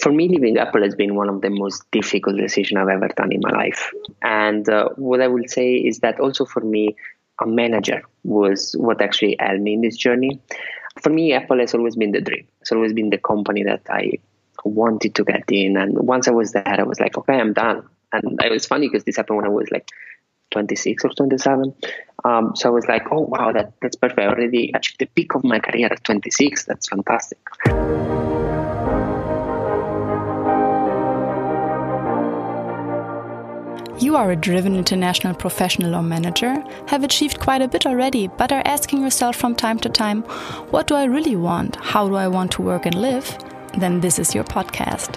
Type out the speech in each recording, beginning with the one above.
for me, leaving Apple has been one of the most difficult decisions I've ever done in my life. And uh, what I will say is that also for me, a manager was what actually helped me in this journey. For me, Apple has always been the dream. It's always been the company that I wanted to get in. And once I was there, I was like, okay, I'm done. And it was funny because this happened when I was like 26 or 27. Um, so I was like, oh, wow, that, that's perfect. I already achieved the peak of my career at 26. That's fantastic. You are a driven international professional or manager, have achieved quite a bit already, but are asking yourself from time to time, what do I really want? How do I want to work and live? Then this is your podcast.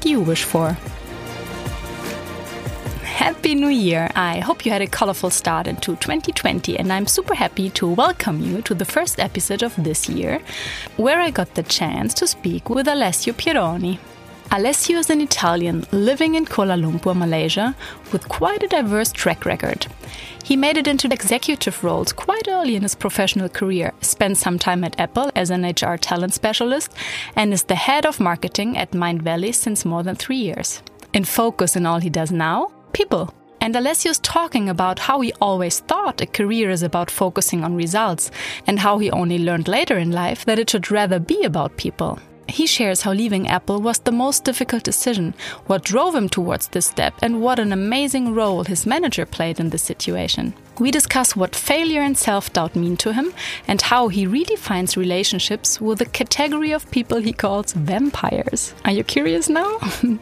you wish for. Happy New Year! I hope you had a colorful start into 2020, and I'm super happy to welcome you to the first episode of this year, where I got the chance to speak with Alessio Pieroni. Alessio is an Italian living in Kuala Lumpur, Malaysia, with quite a diverse track record. He made it into executive roles quite early in his professional career, spent some time at Apple as an HR talent specialist, and is the head of marketing at Mindvalley since more than three years. In focus in all he does now, people. And Alessio's talking about how he always thought a career is about focusing on results, and how he only learned later in life that it should rather be about people. He shares how leaving Apple was the most difficult decision, what drove him towards this step, and what an amazing role his manager played in this situation. We discuss what failure and self doubt mean to him, and how he redefines relationships with a category of people he calls vampires. Are you curious now?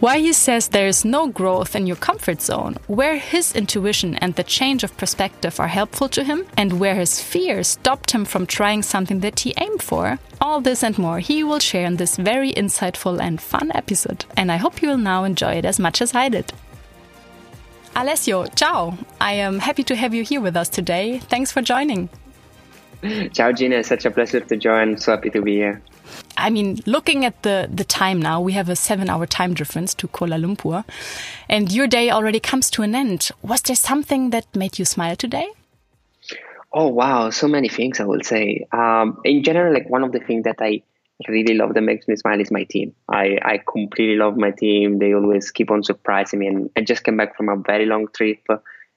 Why he says there is no growth in your comfort zone, where his intuition and the change of perspective are helpful to him, and where his fear stopped him from trying something that he aimed for. All this and more he will share in this very insightful and fun episode. And I hope you will now enjoy it as much as I did. Alessio, ciao! I am happy to have you here with us today. Thanks for joining. Ciao, Gina. It's such a pleasure to join. So happy to be here. I mean, looking at the, the time now, we have a seven hour time difference to Kuala Lumpur, and your day already comes to an end. Was there something that made you smile today? Oh, wow. So many things, I will say. Um, in general, like one of the things that I really love that makes me smile is my team. I, I completely love my team. They always keep on surprising me. And I just came back from a very long trip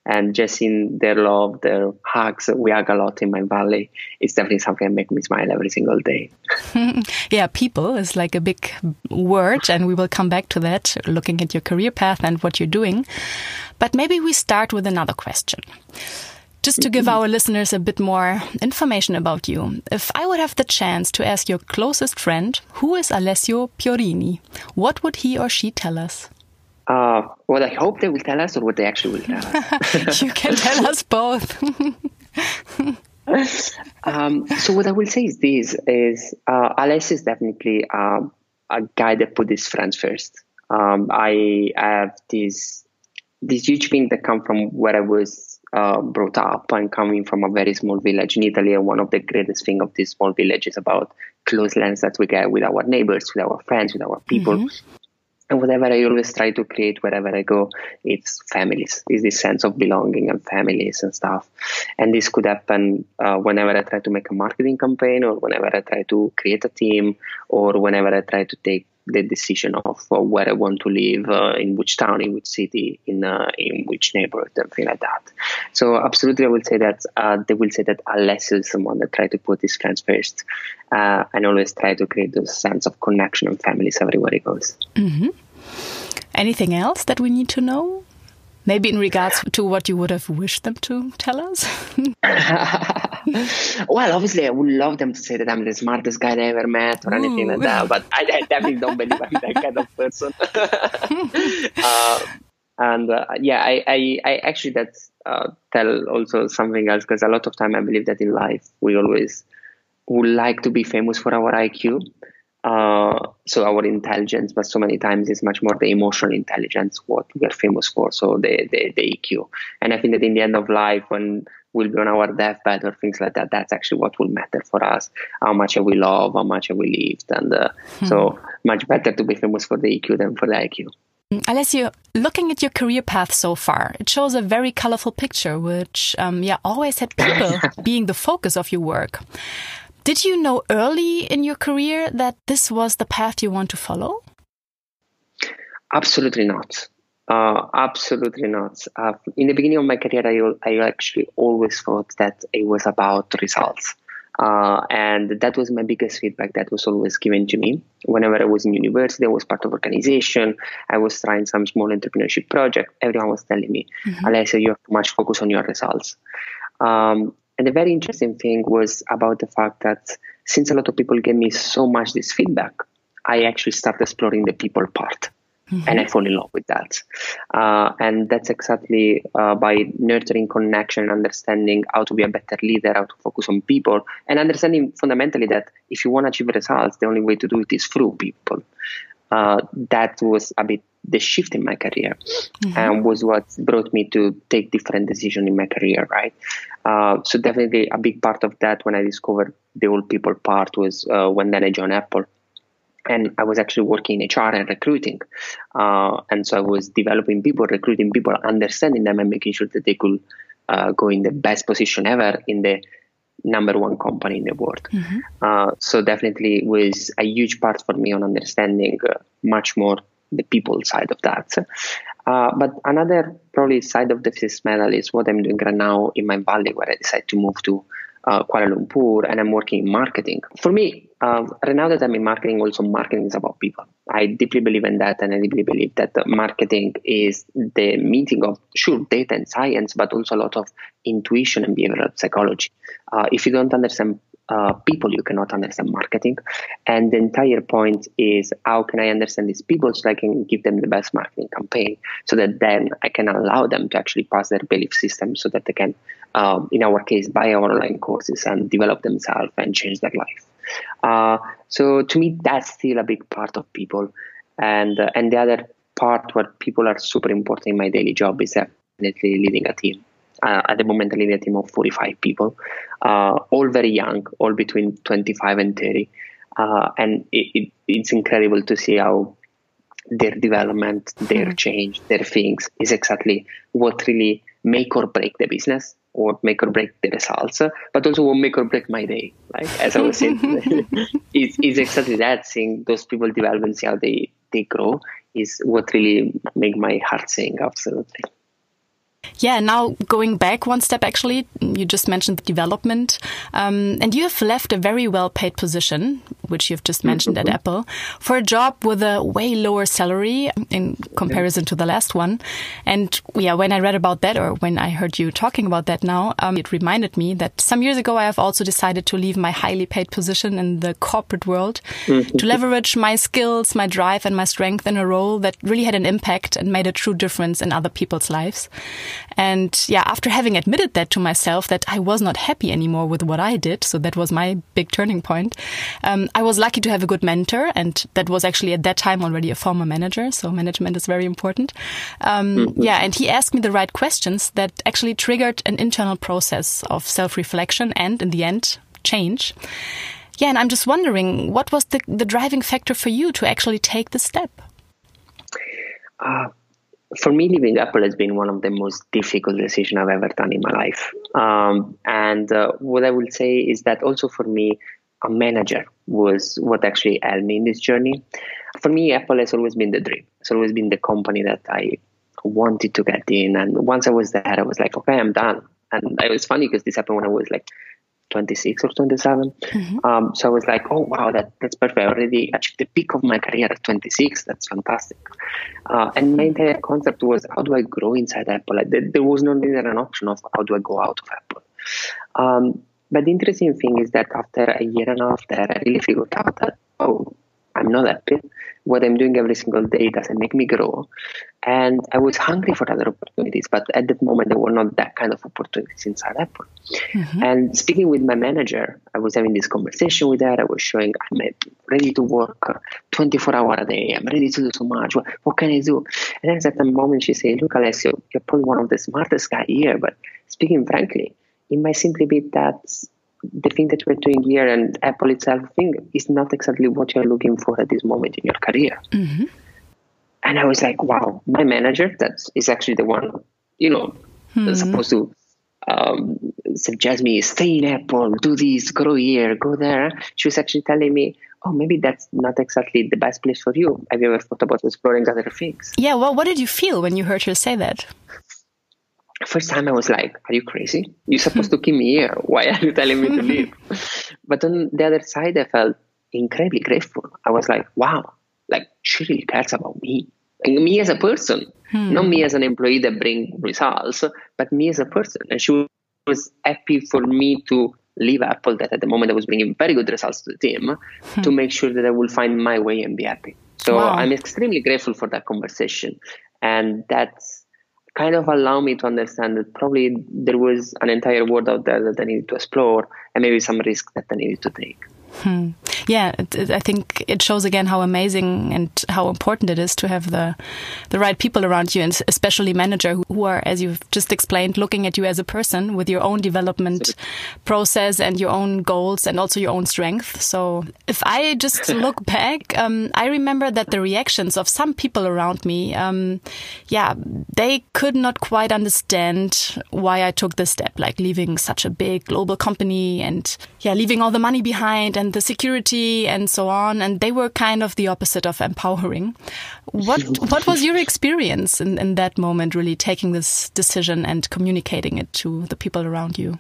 and just seeing their love, their hugs, we hug a lot in Mindvalley. It's definitely something that makes me smile every single day. yeah, people is like a big word, and we will come back to that, looking at your career path and what you're doing. But maybe we start with another question. Just to give our listeners a bit more information about you, if I would have the chance to ask your closest friend, who is Alessio Pieroni, what would he or she tell us? Uh, what I hope they will tell us, or what they actually will tell us. you can tell us both. um, so what I will say is this: is uh, Alessio is definitely uh, a guy that put his friends first. Um, I have this this huge thing that come from where I was uh, brought up. I'm coming from a very small village in Italy, and one of the greatest thing of this small village is about closeness that we get with our neighbors, with our friends, with our people. Mm-hmm. And whatever I always try to create wherever I go, it's families. It's this sense of belonging and families and stuff. And this could happen uh, whenever I try to make a marketing campaign, or whenever I try to create a team, or whenever I try to take the decision of where I want to live, uh, in which town, in which city, in uh, in which neighborhood, and things like that. So absolutely, I will say that uh, they will say that Alessio is someone that try to put his friends first, and always try to create those sense of connection and families everywhere he goes. Mm-hmm. Anything else that we need to know? Maybe in regards to what you would have wished them to tell us? well, obviously, I would love them to say that I'm the smartest guy they ever met or Ooh. anything like that, but I, I, definitely don't believe I'm that kind of person. uh, and uh, yeah, I, I, I, actually that uh, tell also something else because a lot of time I believe that in life we always would like to be famous for our IQ Uh, so our intelligence, but so many times it's much more the emotional intelligence what we are famous for. So the, the the EQ, and I think that in the end of life, when we'll be on our deathbed or things like that, that's actually what will matter for us. How much have we loved, how much have we lived, and uh, hmm. so much better to be famous for the EQ than for the IQ. Alessio, looking at your career path so far, it shows a very colorful picture, which, um, yeah, always had people being the focus of your work. Did you know early in your career that this was the path you want to follow? Absolutely not. Uh, absolutely not. Uh, in the beginning of my career, I, I actually always thought that it was about results. Uh, and that was my biggest feedback that was always given to me. Whenever I was in university, I was part of organization. I was trying some small entrepreneurship project. Everyone was telling me, mm-hmm. Alessio, you have too much focus on your results. Um, and the very interesting thing was about the fact that since a lot of people gave me so much this feedback, I actually started exploring the people part. Mm-hmm. And I fall in love with that. Uh, and that's exactly uh, by nurturing connection, understanding how to be a better leader, how to focus on people, and understanding fundamentally that if you want to achieve results, the only way to do it is through people. Uh, that was a bit the shift in my career mm-hmm. and was what brought me to take different decisions in my career right uh, so definitely a big part of that when i discovered the old people part was uh, when then i joined apple and I was actually working in HR and recruiting. Uh, and so I was developing people, recruiting people, understanding them, and making sure that they could uh, go in the best position ever in the number one company in the world. Mm-hmm. Uh, so definitely was a huge part for me on understanding uh, much more the people side of that. Uh, but another probably side of the fifth medal is what I'm doing right now in Mindvalley where I decided to move to uh, Kuala Lumpur and I'm working in marketing. For me, uh, right now that I'm in marketing, also marketing is about people. I deeply believe in that, and I deeply believe that marketing is the meeting of sure data and science, but also a lot of intuition and behavioral psychology. Uh, if you don't understand uh, people, you cannot understand marketing. And the entire point is how can I understand these people so I can give them the best marketing campaign so that then I can allow them to actually pass their belief system so that they can, um, in our case, buy our online courses and develop themselves and change their life. Uh, so to me, that's still a big part of people. And, uh, and the other part where people are super important in my daily job is definitely leading a team. Uh, at the moment, I lead a team of 45 people, uh, all very young, all between 25 and 30. Uh, and it, it, it's incredible to see how their development, their mm-hmm. change, their things is exactly what really make or break the business or make or break the results, but also what make or break my day. Like as I was saying, it's, it's exactly that. Seeing those people develop and see how they, they grow is what really make my heart sing. Absolutely. Yeah, now going back one step, actually, you just mentioned the development, um, and you have left a very well paid position, which you've just mentioned mm -hmm. at Apple, for a job with a way lower salary in comparison to the last one. And yeah, when I read about that, or when I heard you talking about that now, um, it reminded me that some years ago I have also decided to leave my highly paid position in the corporate world mm -hmm. to leverage my skills, my drive, and my strength in a role that really had an impact and made a true difference in other people's lives. And yeah, after having admitted that to myself that I was not happy anymore with what I did, so that was my big turning point. Um, I was lucky to have a good mentor, and that was actually at that time already a former manager. So management is very important. Um, mm-hmm. Yeah, and he asked me the right questions that actually triggered an internal process of self reflection and, in the end, change. Yeah, and I'm just wondering, what was the, the driving factor for you to actually take the step? Uh, for me, leaving Apple has been one of the most difficult decisions I've ever done in my life. Um, and uh, what I will say is that also for me, a manager was what actually helped me in this journey. For me, Apple has always been the dream. It's always been the company that I wanted to get in. And once I was there, I was like, okay, I'm done. And it was funny because this happened when I was like 26 or 27. Mm-hmm. Um, so I was like, oh, wow, that, that's perfect. I already achieved the peak of my career at 26. That's fantastic. Uh, and my entire concept was, how do I grow inside Apple? Like, there, was no longer an option of how do I go out of Apple. Um, but the interesting thing is that after a year and a half there, I really figured out that, oh, I'm not happy. What I'm doing every single day doesn't make me grow. And I was hungry for other opportunities, but at that moment, there were not that kind of opportunities inside Apple. Mm-hmm. And speaking with my manager, I was having this conversation with her. I was showing I'm ready to work 24 hours a day. I'm ready to do so much. What, what can I do? And then at that moment, she said, Look, Alessio, you're probably one of the smartest guy here, but speaking frankly, it might simply be that the thing that we're doing here and Apple itself thing is not exactly what you're looking for at this moment in your career. Mm-hmm. And I was like, wow, my manager, that is actually the one, you know, mm-hmm. supposed to um, suggest me stay in Apple, do this, grow here, go there. She was actually telling me, oh, maybe that's not exactly the best place for you. Have you ever thought about exploring other things? Yeah, well, what did you feel when you heard her say that? First time I was like, "Are you crazy? You're supposed to keep me here. Why are you telling me to leave?" but on the other side, I felt incredibly grateful. I was like, "Wow, like she really cares about me, and me as a person, hmm. not me as an employee that bring results, but me as a person." And she was happy for me to leave Apple, that at the moment I was bringing very good results to the team, hmm. to make sure that I will find my way and be happy. So wow. I'm extremely grateful for that conversation, and that's kind of allow me to understand that probably there was an entire world out there that I needed to explore and maybe some risk that I needed to take. Hmm. Yeah, I think it shows again how amazing and how important it is to have the the right people around you, and especially manager who are, as you've just explained, looking at you as a person with your own development process and your own goals and also your own strength. So, if I just look back, um, I remember that the reactions of some people around me, um, yeah, they could not quite understand why I took this step, like leaving such a big global company and yeah, leaving all the money behind and the security and so on. And they were kind of the opposite of empowering. What what was your experience in, in that moment, really taking this decision and communicating it to the people around you?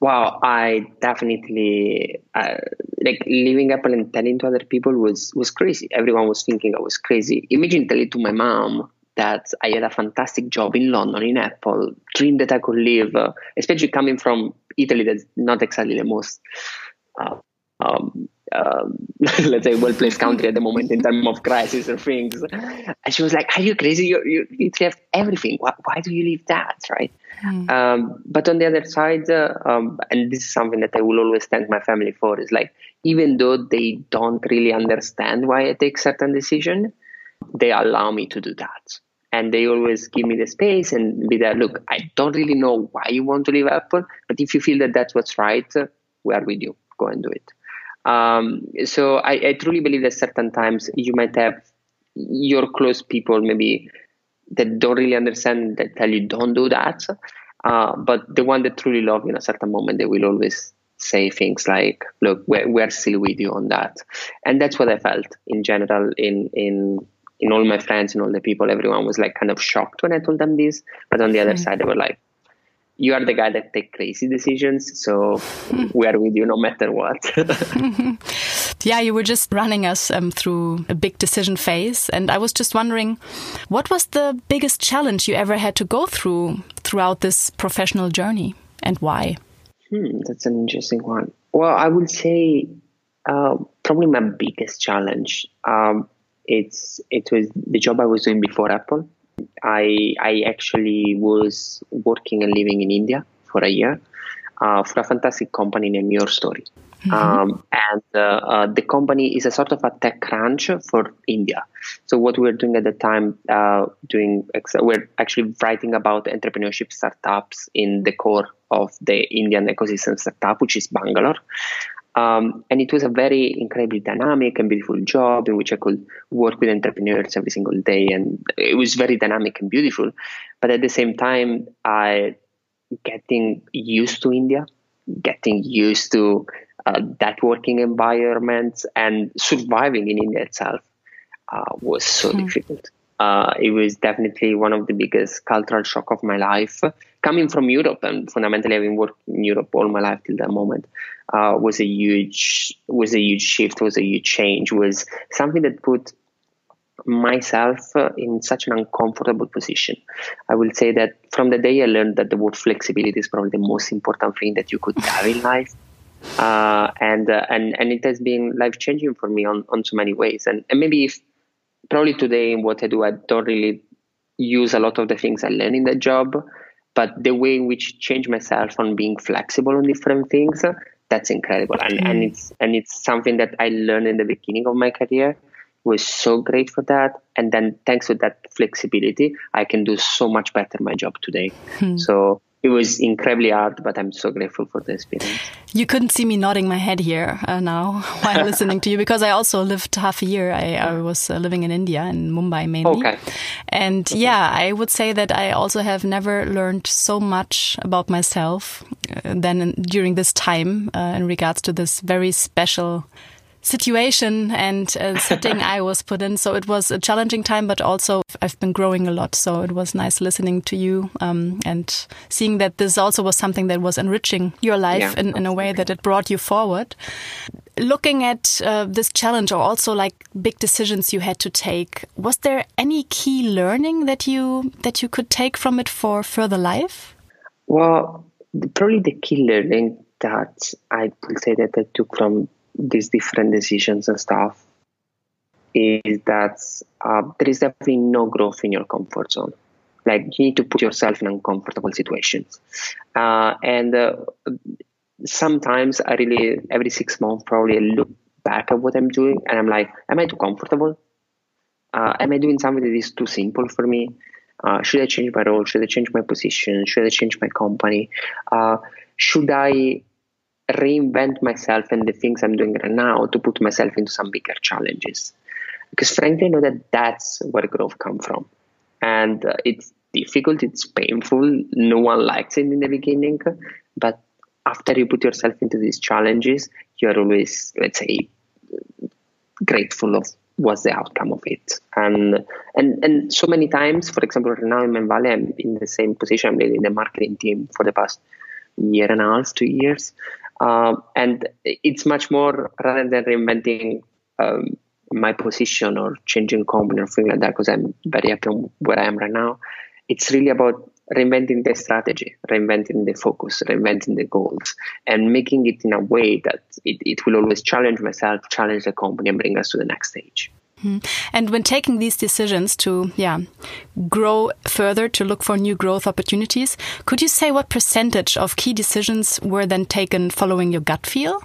Wow, I definitely uh, like leaving Apple and telling to other people was was crazy. Everyone was thinking I was crazy. Imagine telling to my mom that I had a fantastic job in London in Apple, dream that I could live, uh, especially coming from Italy, that's not exactly the most uh, um, um, let's say well placed country at the moment in terms of crisis or things. And she was like, "Are you crazy? You you, you have everything. Why, why do you leave that?" Right. Mm. Um, but on the other side, uh, um, and this is something that I will always thank my family for, is like even though they don't really understand why I take certain decision, they allow me to do that. And they always give me the space and be there. Look, I don't really know why you want to leave Apple, but if you feel that that's what's right, we are with you go and do it. Um, so I, I, truly believe that certain times you might have your close people maybe that don't really understand that tell you don't do that. Uh, but the one that truly love you in a certain moment, they will always say things like, "Look, we're, we're still with you on that," and that's what I felt in general in in in all my friends and all the people. Everyone was like kind of shocked when I told them this, but on the other mm-hmm. side, they were like, you are the guy that take crazy decisions so we are with you no matter what. Yeah you were just running us um, through a big decision phase and i was just wondering what was the biggest challenge you ever had to go through throughout this professional journey and why? Hmm, that's an interesting one. Well i would say uh, probably my biggest challenge um, it's it was the job i was doing before apple I I actually was working and living in India for a year uh, for a fantastic company named YourStory. Mm-hmm. Um, and uh, uh, the company is a sort of a TechCrunch for India. So what we're doing at the time, uh, doing ex- we're actually writing about entrepreneurship startups in the core of the Indian ecosystem startup, which is Bangalore. Um, and it was a very incredibly dynamic and beautiful job in which I could work with entrepreneurs every single day. And it was very dynamic and beautiful. But at the same time, I getting used to India, getting used to uh, that working environment and surviving in India itself uh, was so mm. difficult. Uh, it was definitely one of the biggest cultural shock of my life. Coming from Europe and fundamentally having worked in Europe all my life till that moment uh, was a huge was a huge shift, was a huge change, was something that put myself uh, in such an uncomfortable position. I will say that from the day I learned that the word flexibility is probably the most important thing that you could have in life, uh, and uh, and and it has been life changing for me on on so many ways. And and maybe if probably today in what I do, I don't really use a lot of the things I learned in that job, but the way in which change myself on being flexible on different things, that's incredible. And mm. and it's and it's something that I learned in the beginning of my career was so great for that. And then thanks to that flexibility, I can do so much better my job today. Hmm. So it was incredibly hard, but I'm so grateful for the experience. You couldn't see me nodding my head here uh, now while listening to you because I also lived half a year. I, I was uh, living in India, in Mumbai mainly. Okay. And okay. yeah, I would say that I also have never learned so much about myself uh, than during this time uh, in regards to this very special situation and uh, setting I was put in. So it was a challenging time, but also I've been growing a lot. So it was nice listening to you um, and seeing that this also was something that was enriching your life yeah, in, in a way that it brought you forward. Looking at uh, this challenge or also like big decisions you had to take, was there any key learning that you that you could take from it for further life? Well, probably the key learning that I would say that I took from these different decisions and stuff is that uh, there is definitely no growth in your comfort zone. Like you need to put yourself in uncomfortable situations, uh, and uh, sometimes I really every six months probably I look back at what I'm doing and I'm like, am I too comfortable? Uh, am I doing something that is too simple for me? Uh, should I change my role? Should I change my position? Should I change my company? Uh, should I reinvent myself and the things I'm doing right now to put myself into some bigger challenges. Because frankly, I know that that's where growth comes from. And uh, it's difficult, it's painful, no one likes it in the beginning. But after you put yourself into these challenges, you're always, let's say, grateful of what's the outcome of it. And and and so many times, for example, right now in Mindvalley, I'm in the same position. I'm leading the marketing team for the past year and a half, two years. Um, and it's much more rather than reinventing um, my position or changing company or things like that, because I'm very happy where I am right now. It's really about reinventing the strategy, reinventing the focus, reinventing the goals, and making it in a way that it, it will always challenge myself, challenge the company, and bring us to the next stage. Hmm. And when taking these decisions to, yeah, grow further to look for new growth opportunities, could you say what percentage of key decisions were then taken following your gut feel?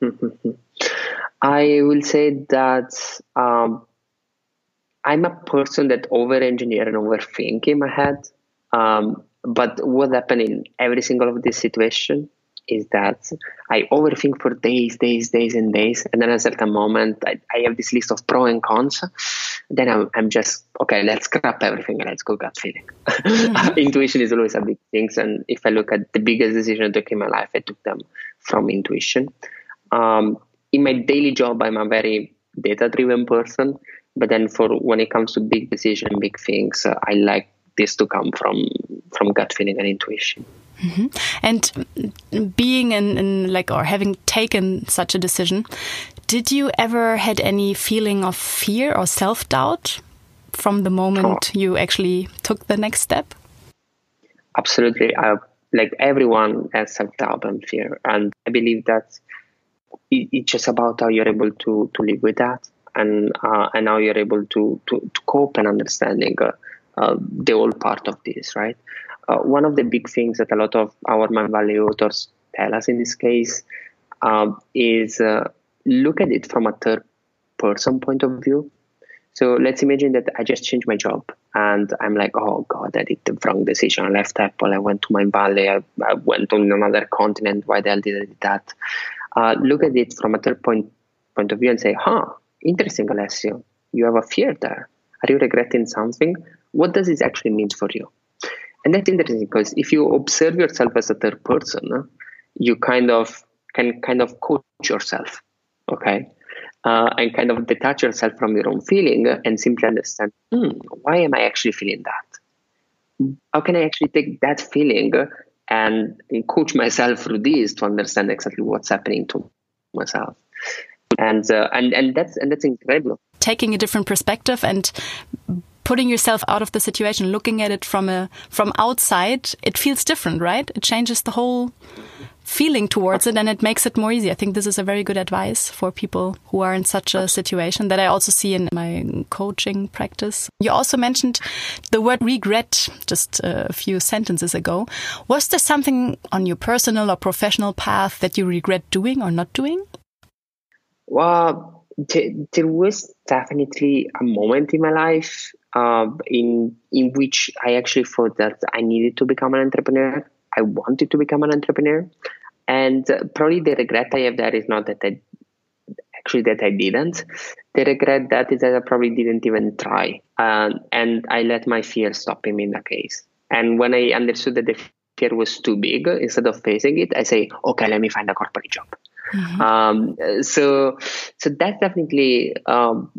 I will say that um, I'm a person that over engineer and overthink in my head. Um, but what happened in every single of this situation is that I overthink for days, days, days, and days, and then at a certain moment I, I have this list of pro and cons. Then I'm, I'm just okay. Let's scrap everything and let's go gut feeling. Mm-hmm. intuition is always a big thing, and if I look at the biggest decision I took in my life, I took them from intuition. Um, in my daily job, I'm a very data-driven person, but then for when it comes to big decision, big things, uh, I like this to come from from gut feeling and intuition. Mm -hmm. And being in, in, like or having taken such a decision, did you ever had any feeling of fear or self doubt from the moment oh. you actually took the next step? Absolutely. I, like everyone has self doubt and fear, and I believe that it, it's just about how you're able to to live with that, and uh, and how you're able to to, to cope and understanding uh, uh, the whole part of this, right? Uh, one of the big things that a lot of our Mindvalley authors tell us in this case uh, is uh, look at it from a third person point of view. So let's imagine that I just changed my job and I'm like, oh God, I did the wrong decision. I left Apple. I went to Mindvalley. I, I went on another continent. Why the hell did I do that? Uh, look at it from a third point, point of view and say, huh, interesting, Alessio. You have a fear there. Are you regretting something? What does this actually mean for you? And that's interesting because if you observe yourself as a third person, you kind of can kind of coach yourself, okay? Uh, and kind of detach yourself from your own feeling and simply understand, hmm, why am I actually feeling that? How can I actually take that feeling and, and coach myself through this to understand exactly what's happening to myself? And uh, and and that's and that's incredible. Taking a different perspective and putting yourself out of the situation, looking at it from a from outside, it feels different, right? It changes the whole feeling towards it and it makes it more easy. I think this is a very good advice for people who are in such a situation that I also see in my coaching practice. You also mentioned the word regret just a few sentences ago. Was there something on your personal or professional path that you regret doing or not doing? Well, there was definitely a moment in my life uh, in in which I actually thought that I needed to become an entrepreneur. I wanted to become an entrepreneur, and uh, probably the regret I have there is not that I actually that I didn't. The regret that is that I probably didn't even try, um, and I let my fear stop me in that case. And when I understood that the fear was too big, instead of facing it, I say, okay, let me find a corporate job. Mm-hmm. Um, so, so that's definitely um,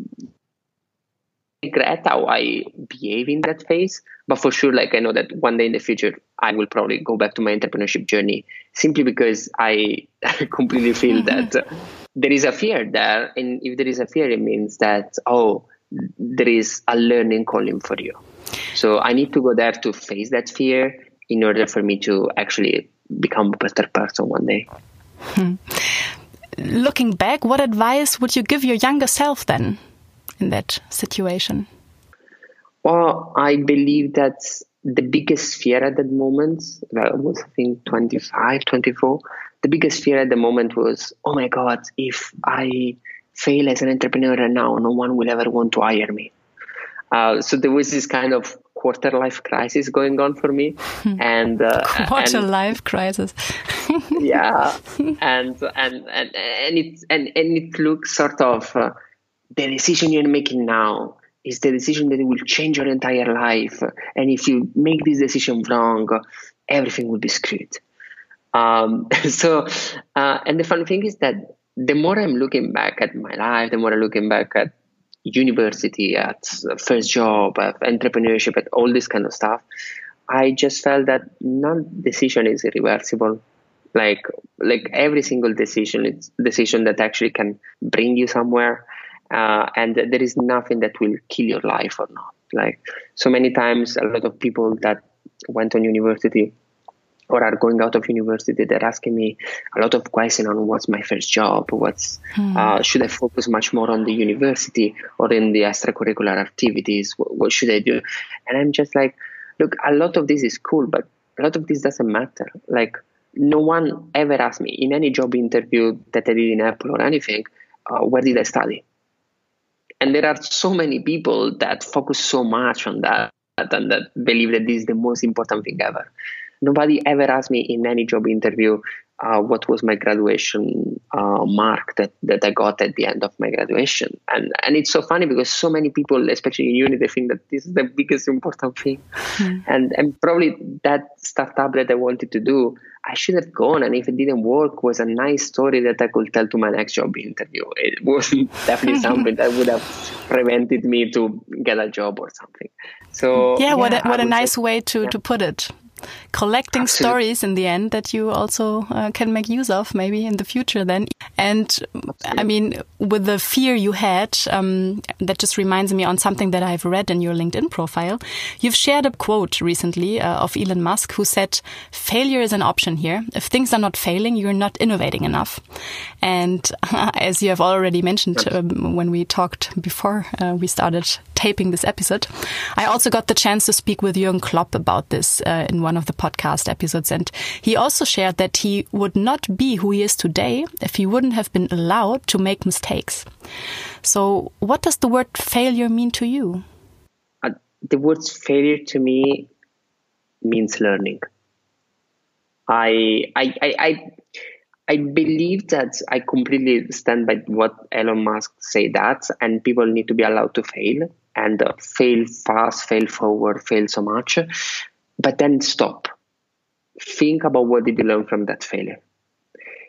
regret how I behave in that phase. But for sure, like I know that one day in the future, I will probably go back to my entrepreneurship journey simply because I completely feel that there is a fear there. And if there is a fear, it means that, oh, there is a learning calling for you. So I need to go there to face that fear in order for me to actually become a better person one day. Hmm. Looking back, what advice would you give your younger self then in that situation? Well, I believe that the biggest fear at that moment, well, was I think 25, 24, the biggest fear at the moment was, oh my God, if I fail as an entrepreneur now, no one will ever want to hire me. Uh, so there was this kind of quarter life crisis going on for me, and uh, quarter and, life crisis. yeah, and and and and it and and it looks sort of uh, the decision you're making now is the decision that will change your entire life, and if you make this decision wrong, everything will be screwed. Um, so, uh, and the fun thing is that the more I'm looking back at my life, the more I'm looking back at university, at first job, at entrepreneurship, at all this kind of stuff, I just felt that none decision is irreversible. Like like every single decision, it's decision that actually can bring you somewhere, uh, and there is nothing that will kill your life or not. Like so many times, a lot of people that went on university or are going out of university, they're asking me a lot of questions on what's my first job, what's hmm. uh, should I focus much more on the university or in the extracurricular activities? What, what, should I do? And I'm just like, look, a lot of this is cool, but a lot of this doesn't matter. Like, no one ever asked me in any job interview that I did in Apple or anything, uh, where did I study? And there are so many people that focus so much on that and that believe that this is the most important thing ever nobody ever asked me in any job interview uh, what was my graduation uh, mark that, that I got at the end of my graduation. And and it's so funny because so many people, especially in uni, they think that this is the biggest important thing. Mm. And and probably that startup that I wanted to do, I should have gone. And if it didn't work, was a nice story that I could tell to my next job interview. It was definitely something that would have prevented me to get a job or something. So yeah, yeah what a, what a nice say, way to, yeah. to put it collecting Absolutely. stories in the end that you also uh, can make use of maybe in the future then. And Absolutely. I mean, with the fear you had, um, that just reminds me on something that I've read in your LinkedIn profile. You've shared a quote recently uh, of Elon Musk who said, failure is an option here. If things are not failing, you're not innovating enough. And as you have already mentioned um, when we talked before uh, we started taping this episode, I also got the chance to speak with Jürgen Klopp about this uh, in one of the podcast episodes. And he also shared that he would not be who he is today if he wouldn't have been allowed to make mistakes. So, what does the word failure mean to you? Uh, the word failure to me means learning. I, I, I, I I believe that I completely stand by what Elon Musk say that, and people need to be allowed to fail and uh, fail fast, fail forward, fail so much, but then stop. Think about what did you learn from that failure.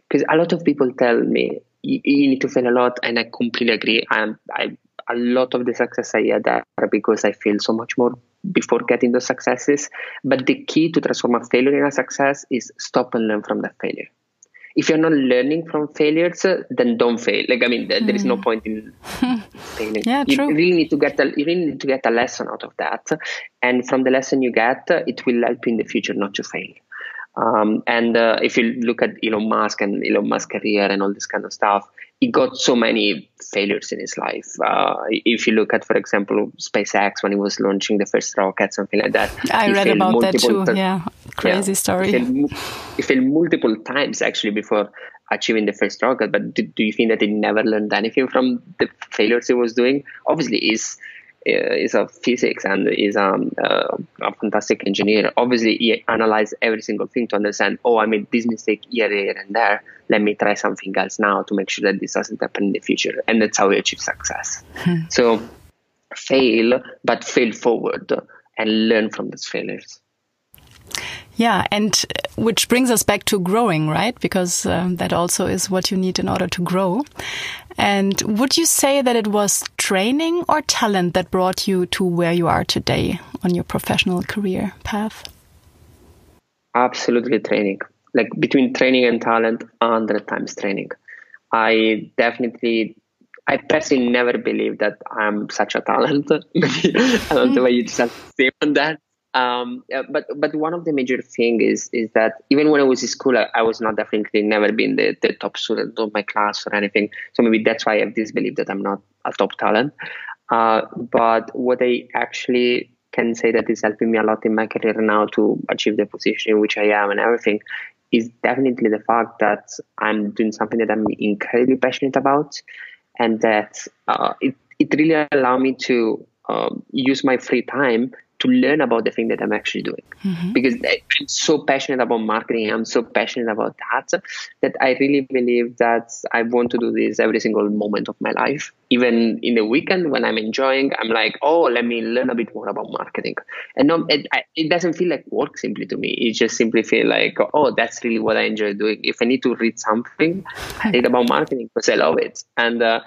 Because a lot of people tell me you, you, need to fail a lot, and I completely agree. And I, a lot of the success I had are because I failed so much more before getting those successes. But the key to transform a failure in a success is stop and learn from that failure if you're not learning from failures, then don't fail. Like I mean, mm. there is no hmm. point in failing. Yeah, you true. really need to get a, you really need to get a lesson out of that, and from the lesson you get, it will help you in the future not to fail. Um, and uh, if you look at Elon Musk and Elon Musk's career and all this kind of stuff, he got so many failures in his life. Uh, if you look at, for example, SpaceX when he was launching the first rocket, something like that. I read about that too. yeah, crazy yeah, story. He failed, failed, multiple times actually before achieving the first rocket. But do, do, you think that he never learned anything from the failures he was doing? Obviously, he's uh, is a physics and is um, uh, a fantastic engineer. Obviously, he analyzed every single thing to understand. Oh, I made this mistake here, here, and there. Let me try something else now to make sure that this doesn't happen in the future. And that's how we achieve success. Hmm. So, fail, but fail forward and learn from those failures. Yeah, and which brings us back to growing, right? Because um, that also is what you need in order to grow. And would you say that it was training or talent that brought you to where you are today on your professional career path? Absolutely training. Like between training and talent, 100 times training. I definitely, I personally never believed that I'm such a talent. I don't know why you just have to say on that. Um, but but one of the major thing is is that even when I was in school, I, I was not definitely never been the, the top student of my class or anything. So maybe that's why I have this belief that I'm not a top talent. Uh, but what I actually can say that is helping me a lot in my career now to achieve the position in which I am and everything is definitely the fact that I'm doing something that I'm incredibly passionate about, and that uh, it it really allowed me to um, use my free time to learn about the thing that I'm actually doing. Mm-hmm. Because I'm so passionate about marketing, I'm so passionate about that, that I really believe that I want to do this every single moment of my life. Even in the weekend when I'm enjoying, I'm like, oh, let me learn a bit more about marketing. And no, it, it doesn't feel like work simply to me. It just simply feel like, oh, that's really what I enjoy doing. If I need to read something, I read about marketing because I love it. And uh,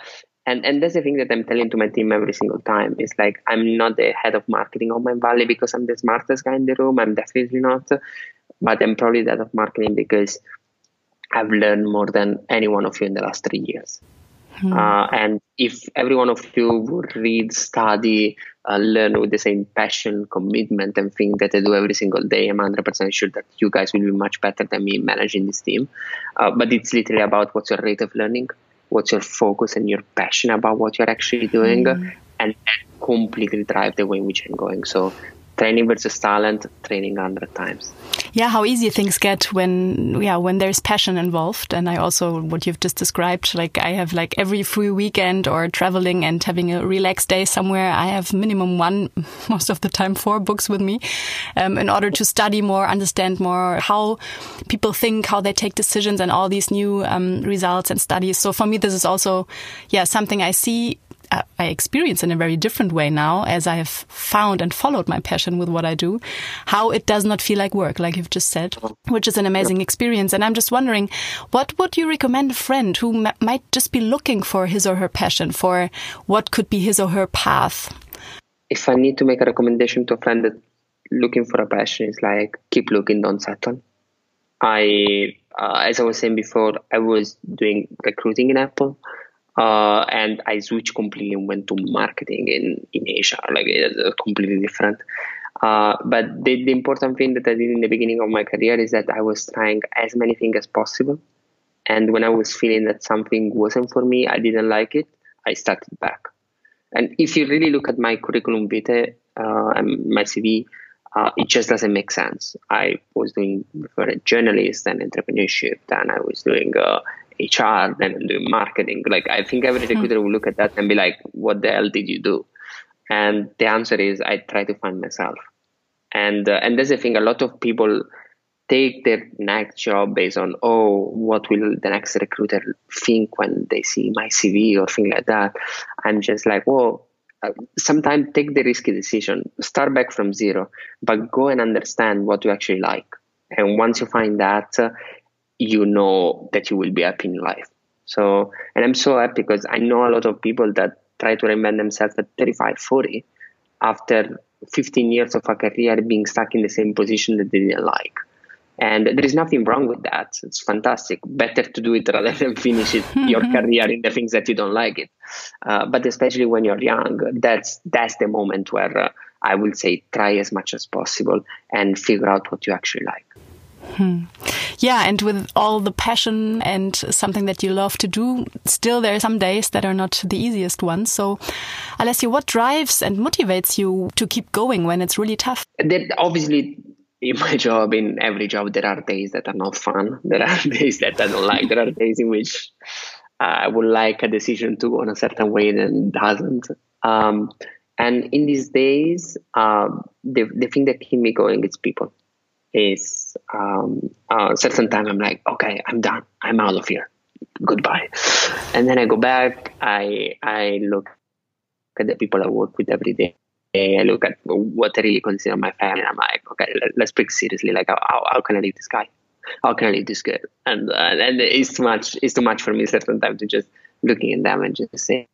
and and that's the thing that I'm telling to my team every single time. It's like I'm not the head of marketing of Mindvalley because I'm the smartest guy in the room. I'm definitely not, but I'm probably the head of marketing because I've learned more than any one of you in the last three years. Hmm. Uh, and if every one of you would read, study, uh, learn with the same passion, commitment, and thing that I do every single day, I'm 100% sure that you guys will be much better than me managing this team. Uh, but it's literally about what's your rate of learning what's your focus and your passion about what you're actually doing mm. and that completely drive the way in which i'm going so training versus talent training 100 times yeah how easy things get when yeah when there's passion involved. And i also what you've just described like i have like every free weekend or traveling and having a relaxed day somewhere i have minimum one most of the time four books with me um, in order to study more understand more how people think how they take decisions and all these new um, results and studies. So for me this is also yeah something i see I experience in a very different way now as I have found and followed my passion with what I do, how it does not feel like work, like you've just said, which is an amazing experience. And I'm just wondering, what would you recommend a friend who might just be looking for his or her passion, for what could be his or her path? If I need to make a recommendation to a friend that looking for a passion is like keep looking, don't settle. I, uh, as I was saying before, I was doing recruiting in Apple uh, and I switched completely and went to marketing in, in Asia. Like it's completely different. Uh, but the, the important thing that I did in the beginning of my career is that I was trying as many things as possible. And when I was feeling that something wasn't for me, I didn't like it, I started back. And if you really look at my curriculum vitae uh, and my CV, uh, it just doesn't make sense. I was doing for a journalist and entrepreneurship, then I was doing uh, HR, then doing marketing. Like I think every hmm. recruiter will look at that and be like, "What the hell did you do?" And the answer is, I try to find myself. And uh, and that's the thing. A lot of people take their next job based on, oh, what will the next recruiter think when they see my CV or thing like that. I'm just like, well, uh, sometimes take the risky decision, start back from zero, but go and understand what you actually like. And once you find that, uh, you know that you will be happy in life. So, and I'm so happy because I know a lot of people that try to reinvent themselves at 35, 40 after 15 years of a career being stuck in the same position that they didn't like. And there is nothing wrong with that. It's fantastic. Better to do it rather than finish it, your career in the things that you don't like it. Uh, but especially when you're young, that's that's the moment where uh, I will say try as much as possible and figure out what you actually like. Hmm. Yeah, and with all the passion and something that you love to do, still there are some days that are not the easiest ones. So, Alessio, what drives and motivates you to keep going when it's really tough? That obviously in my job, in every job, there are days that are not fun. There are days that I don't like. There are days in which I would like a decision to go in a certain way and doesn't. Um, and in these days, um, the the thing that keep me going is people is um, a certain time I'm like, okay, I'm done. I'm out of here. Goodbye. And then I go back. I I look at the people I work with every day. I look at what I really consider my family. I'm like, okay, let's speak seriously. Like, how, how can I leave this guy? How can I leave this girl? And uh, and it's too much. It's too much for me certain time to just looking at them and just say,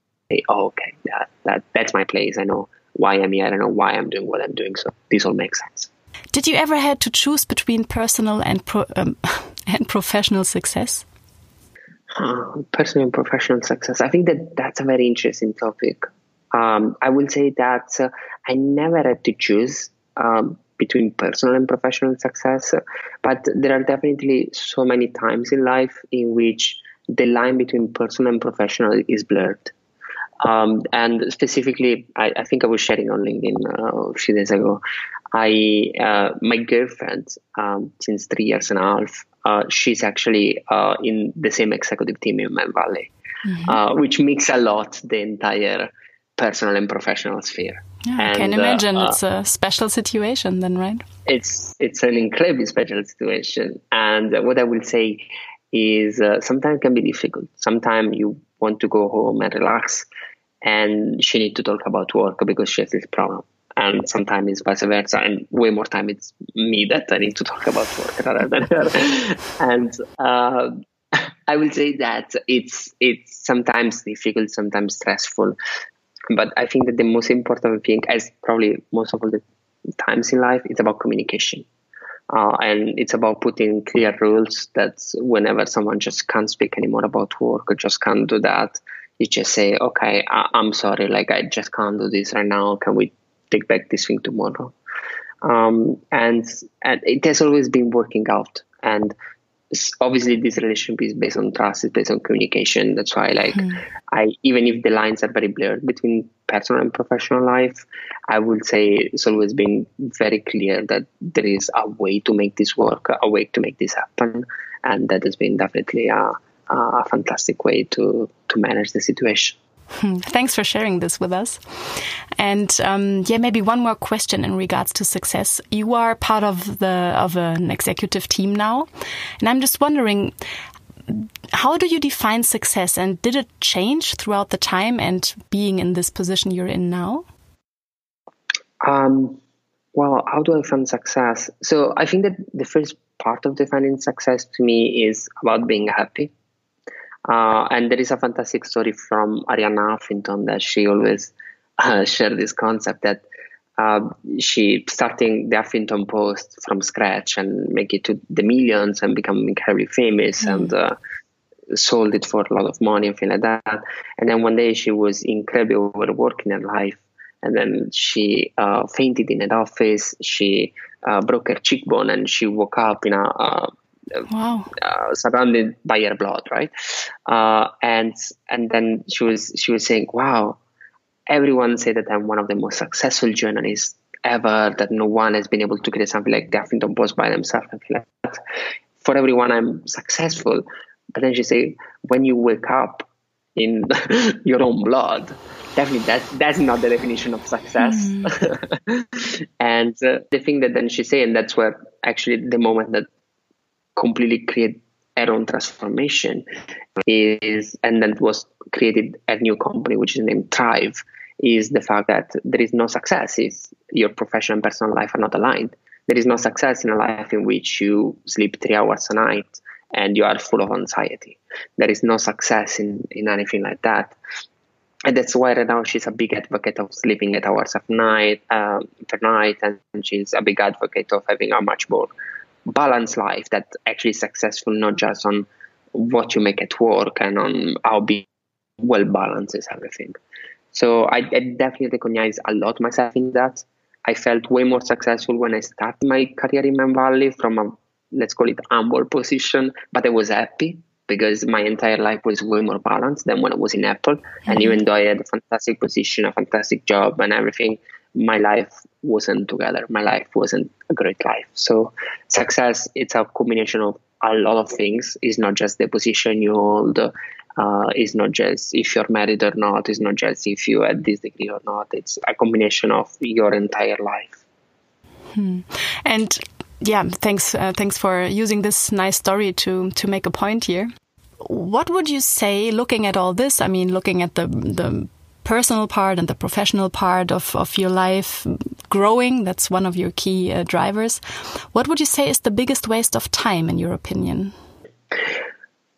oh, okay, that that that's my place. I know why I'm here. I don't know why I'm doing what I'm doing. So this all makes sense. Did you ever had to choose between personal and pro, um, and professional success? Uh, personal and professional success. I think that that's a very interesting topic. Um, I will say that uh, I never had to choose um, between personal and professional success, but there are definitely so many times in life in which the line between personal and professional is blurred. Um, and specifically, I, I, think I was sharing on LinkedIn uh, a few days ago. I uh, my girlfriend um, since three years and a half. Uh, she's actually uh, in the same executive team in Mindvalley, mm-hmm. Uh, which makes a lot the entire personal and professional sphere. Yeah, and, I can imagine it's a special situation then, right? It's it's an incredibly special situation, and what I will say is sometimes can be difficult. Sometimes you want to go home and relax and she need to talk about work because she has this problem and sometimes it's vice versa and way more time it's me that i need to talk about work rather than her and uh, i will say that it's it's sometimes difficult sometimes stressful but i think that the most important thing as probably most of the times in life it's about communication uh, and it's about putting clear rules that whenever someone just can't speak anymore about work or just can't do that you just say, okay, I- am sorry, like I just can't do this right now. Can we take back this thing tomorrow? Um, and and it has always been working out. And obviously, this relationship is based on trust, it's based on communication. That's why, like, mm. I even if the lines are very blurred between personal and professional life, I would say it's always been very clear that there is a way to make this work, a way to make this happen, and that has been definitely a a fantastic way to to manage the situation. Hmm, thanks for sharing this with us. And um, yeah, maybe one more question in regards to success. You are part of the of an executive team now, and I'm just wondering, how do you define success, and did it change throughout the time and being in this position you're in now? Um, well, how do I find success? So I think that the first part of defining success to me is about being happy. Uh, and there is a fantastic story from Arianna Huffington that she always uh, shared this concept that uh, she starting the Huffington Post from scratch and make it to the millions and become incredibly famous mm. and uh, sold it for a lot of money and things like that. And then one day she was incredibly overworked in her life. And then she uh, fainted in an office. She uh, broke her cheekbone and she woke up in a wow. uh, surrounded by her blood, right? Uh, and and then she was she was saying, "Wow, everyone say that I'm one of the most successful journalists ever. That no one has been able to create something like the Huffington Post by themselves. And like that. For everyone, I'm successful." But then she said, "When you wake up in your own blood." Definitely, that that's not the definition of success. Mm. and uh, the thing that then she said, and that's where actually the moment that completely create own transformation is and then was created a new company which is named thrive is the fact that there is no success if your professional and personal life are not aligned. There is no success in a life in which you sleep three hours a night and you are full of anxiety. There is no success in, in anything like that. And that's why right now she's a big advocate of sleeping eight hours of night um, per night and she's a big advocate of having a much more balanced life that actually successful not just on what you make at work and on how be well balanced is everything. So I, I definitely recognize a lot myself in that. I felt way more successful when I started my career in Mindvalley from a let's call it humble position, but I was happy because my entire life was way more balanced than when I was in Apple. Mm-hmm. And even though I had a fantastic position, a fantastic job, and everything, my life wasn't together. My life wasn't a great life. So success, it's a combination of a lot of things. It's not just the position you hold. Uh, it's not just if you're married or not. It's not just if you had this degree or not. It's a combination of your entire life. Hmm. And yeah, thanks. Uh, thanks for using this nice story to to make a point here. What would you say, looking at all this? I mean, looking at the the personal part and the professional part of, of your life growing, that's one of your key uh, drivers. What would you say is the biggest waste of time, in your opinion?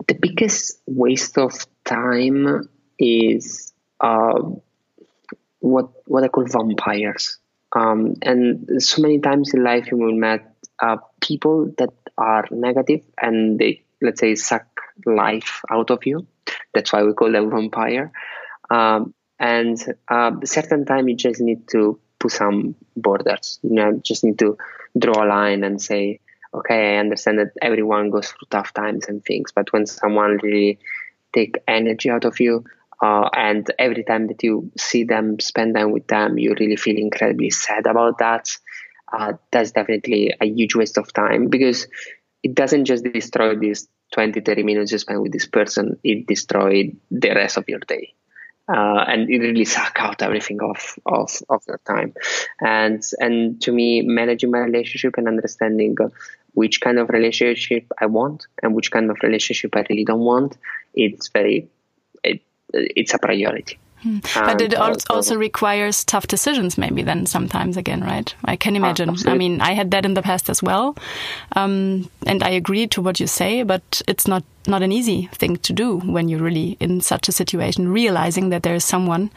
The biggest waste of time is uh, what what I call vampires. Um, and so many times in life you will meet uh, people that are negative and they let's say suck life out of you. That's why we call them vampire. Um, and uh, certain time you just need to put some borders. You know just need to draw a line and say okay i understand that everyone goes through tough times and things but when someone really take energy out of you uh, and every time that you see them spend time with them you really feel incredibly sad about that uh, that's definitely a huge waste of time because it doesn't just destroy these 20 30 minutes you spend with this person it destroyed the rest of your day uh, and it really suck out everything of, of of your time. And and to me, managing my relationship and understanding which kind of relationship I want and which kind of relationship I really don't want, it's very it, it's a priority. Hmm. But it also requires tough decisions, maybe then sometimes again, right? I can ah, imagine. Uh, I mean, I had that in the past as well, um, and I agree to what you say. But it's not not an easy thing to do when you're really in such a situation, realizing that there is someone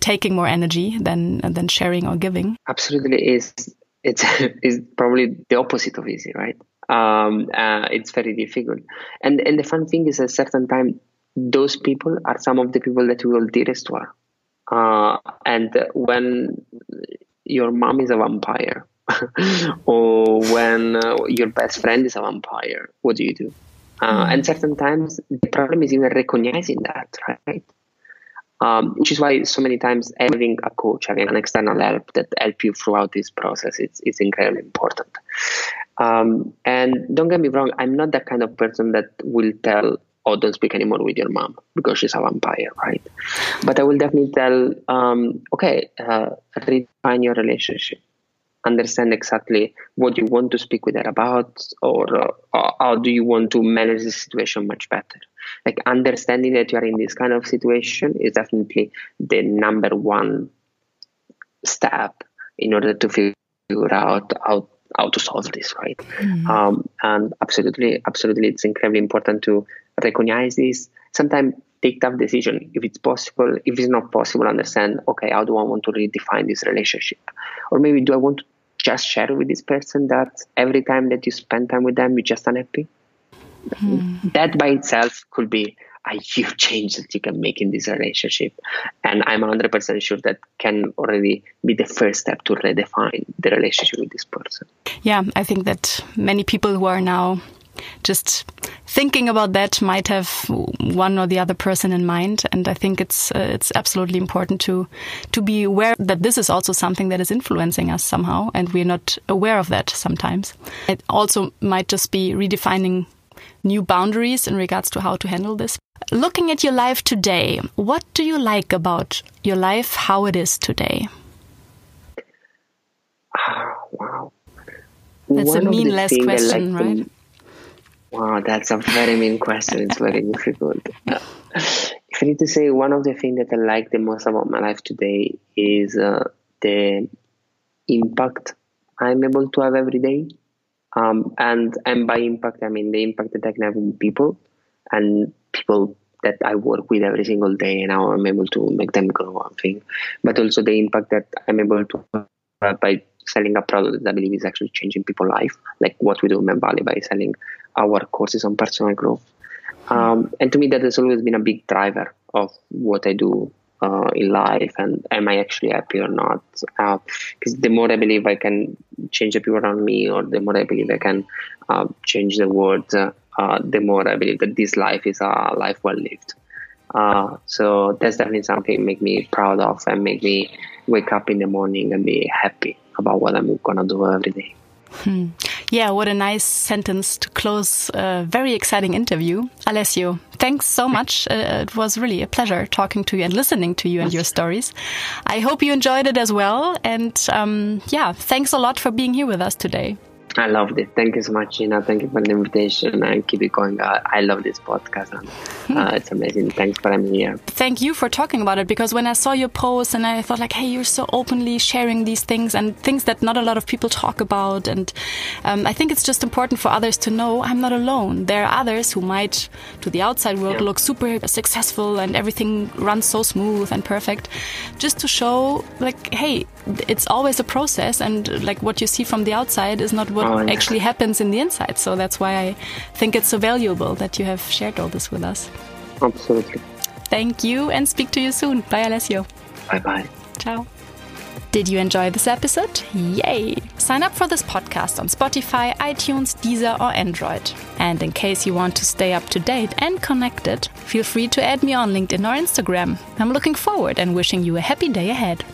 taking more energy than than sharing or giving. Absolutely, is it's is probably the opposite of easy, right? Um, uh, it's very difficult, and and the fun thing is, at a certain time, those people are some of the people that we will dearest to her. Uh, and when your mom is a vampire, or when uh, your best friend is a vampire, what do you do? Uh, hmm. and certain times the problem is even recognizing that, right? Um, which is why so many times having a coach, having an external help that help you throughout this process, it's, it's incredibly important. Um, and don't get me wrong, I'm not that kind of person that will tell oh, don't speak anymore with your mom because she's a vampire, right? But I will definitely tell, um, okay, uh, redefine your relationship. Understand exactly what you want to speak with her about, or uh, how do you want to manage the situation much better. Like understanding that you are in this kind of situation is definitely the number one step in order to figure out how how to solve this, right? Mm-hmm. Um, and absolutely, absolutely, it's incredibly important to recognize this. Sometimes take tough decision if it's possible. If it's not possible, understand. Okay, how do I want to redefine this relationship? Or maybe do I want to just share with this person that every time that you spend time with them, you're just unhappy? Mm-hmm. That by itself could be a huge change that you can make in this relationship. And I'm 100% sure that can already be the first step to redefine the relationship with this person. Yeah, I think that many people who are now just thinking about that might have one or the other person in mind and i think it's uh, it's absolutely important to to be aware that this is also something that is influencing us somehow and we're not aware of that sometimes. It also might just be redefining new boundaries in regards to how to handle this. Looking at your life today what do you like about your life how it is today? Wow. That's One a meaningless question like right Wow, that's a very mean question. It's very difficult. if I need to say one of the things that I like the most about my life today is uh, the impact I'm able to have every day. Um, and and by impact, I mean the impact that I can have on people and people that I work with every single day, and how I'm able to make them grow. I think, but also the impact that I'm able to have by selling a product that I believe is actually changing people's life, like what we do in Mindvalley by selling our courses on personal growth. Um, and to me, that has always been a big driver of what I do uh, in life and am I actually happy or not? Because uh, the more I believe I can change the people around me, or the more I believe I can uh, change the world, uh, the more I believe that this life is a life well lived. Uh, so that's definitely something make me proud of and make me wake up in the morning and be happy about what I'm gonna do every day. Hmm. Yeah, what a nice sentence to close a very exciting interview. Alessio, thanks so much. Uh, it was really a pleasure talking to you and listening to you and your stories. I hope you enjoyed it as well. And um, yeah, thanks a lot for being here with us today. I loved it. Thank you so much, Gina. Thank you for the invitation and keep it going. Uh, I love this podcast and uh, it's amazing. Thanks for having me here. Thank you for talking about it because when I saw your post and I thought like, hey, you're so openly sharing these things and things that not a lot of people talk about. And um, I think it's just important for others to know I'm not alone. There are others who might, to the outside world, yeah. look super successful and everything runs so smooth and perfect. Just to show like, hey, it's always a process and like what you see from the outside is not what oh, yeah. actually happens in the inside so that's why i think it's so valuable that you have shared all this with us absolutely thank you and speak to you soon bye alessio bye bye ciao did you enjoy this episode? Yay! Sign up for this podcast on Spotify, iTunes, Deezer, or Android. And in case you want to stay up to date and connected, feel free to add me on LinkedIn or Instagram. I'm looking forward and wishing you a happy day ahead.